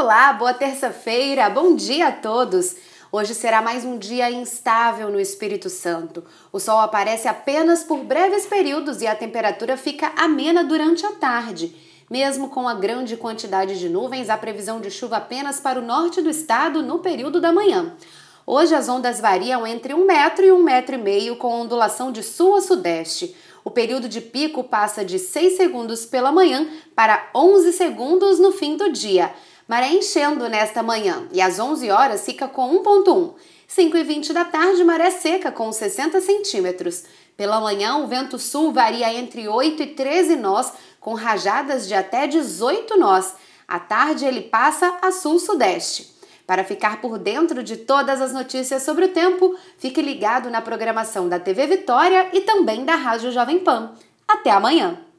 Olá, boa terça-feira, bom dia a todos. Hoje será mais um dia instável no Espírito Santo. O sol aparece apenas por breves períodos e a temperatura fica amena durante a tarde. Mesmo com a grande quantidade de nuvens, há previsão de chuva apenas para o norte do estado no período da manhã. Hoje as ondas variam entre um metro e um metro e meio, com ondulação de sul a sudeste. O período de pico passa de 6 segundos pela manhã para 11 segundos no fim do dia. Maré enchendo nesta manhã e às 11 horas fica com 1.1. 5 e 20 da tarde, maré seca com 60 centímetros. Pela manhã, o vento sul varia entre 8 e 13 nós, com rajadas de até 18 nós. À tarde, ele passa a sul-sudeste. Para ficar por dentro de todas as notícias sobre o tempo, fique ligado na programação da TV Vitória e também da Rádio Jovem Pan. Até amanhã!